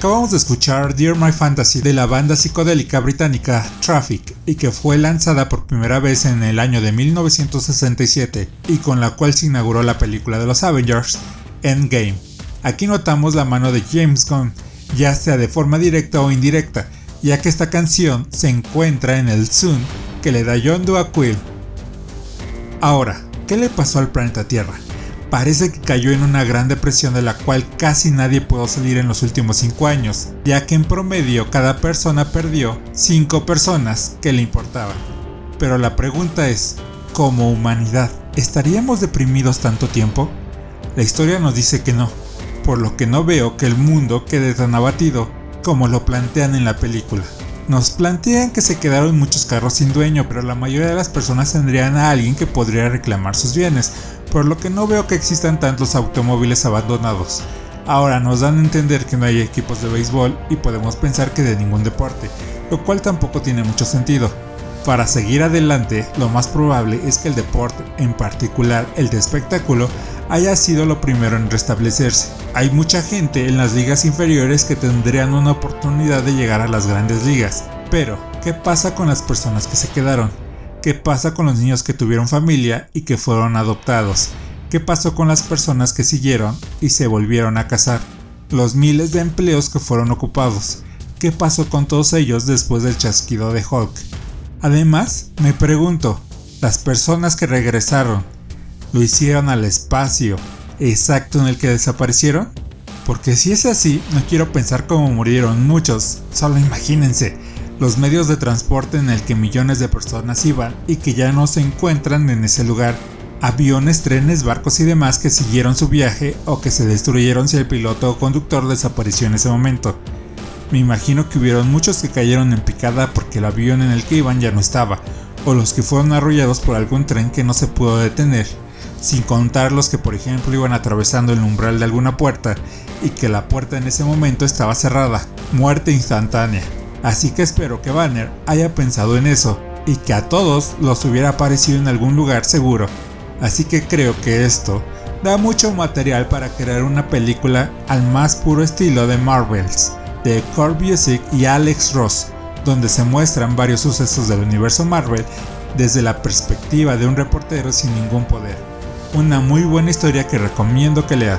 Acabamos de escuchar Dear My Fantasy de la banda psicodélica británica Traffic y que fue lanzada por primera vez en el año de 1967 y con la cual se inauguró la película de los Avengers Endgame. Aquí notamos la mano de James Gunn, ya sea de forma directa o indirecta, ya que esta canción se encuentra en el Zoom que le da John Quill. Ahora, ¿qué le pasó al planeta Tierra? Parece que cayó en una gran depresión de la cual casi nadie pudo salir en los últimos 5 años, ya que en promedio cada persona perdió 5 personas que le importaban. Pero la pregunta es, como humanidad, ¿estaríamos deprimidos tanto tiempo? La historia nos dice que no, por lo que no veo que el mundo quede tan abatido como lo plantean en la película. Nos plantean que se quedaron muchos carros sin dueño, pero la mayoría de las personas tendrían a alguien que podría reclamar sus bienes, por lo que no veo que existan tantos automóviles abandonados. Ahora nos dan a entender que no hay equipos de béisbol y podemos pensar que de ningún deporte, lo cual tampoco tiene mucho sentido. Para seguir adelante, lo más probable es que el deporte, en particular el de espectáculo, haya sido lo primero en restablecerse. Hay mucha gente en las ligas inferiores que tendrían una oportunidad de llegar a las grandes ligas. Pero, ¿qué pasa con las personas que se quedaron? ¿Qué pasa con los niños que tuvieron familia y que fueron adoptados? ¿Qué pasó con las personas que siguieron y se volvieron a casar? Los miles de empleos que fueron ocupados. ¿Qué pasó con todos ellos después del chasquido de Hulk? Además, me pregunto, las personas que regresaron, ¿lo hicieron al espacio exacto en el que desaparecieron? Porque si es así, no quiero pensar cómo murieron muchos, solo imagínense, los medios de transporte en el que millones de personas iban y que ya no se encuentran en ese lugar, aviones, trenes, barcos y demás que siguieron su viaje o que se destruyeron si el piloto o conductor desapareció en ese momento. Me imagino que hubieron muchos que cayeron en picada porque el avión en el que iban ya no estaba, o los que fueron arrollados por algún tren que no se pudo detener, sin contar los que por ejemplo iban atravesando el umbral de alguna puerta y que la puerta en ese momento estaba cerrada, muerte instantánea. Así que espero que Banner haya pensado en eso y que a todos los hubiera aparecido en algún lugar seguro. Así que creo que esto da mucho material para crear una película al más puro estilo de Marvels, de Core Music y Alex Ross, donde se muestran varios sucesos del universo Marvel desde la perspectiva de un reportero sin ningún poder. Una muy buena historia que recomiendo que lean.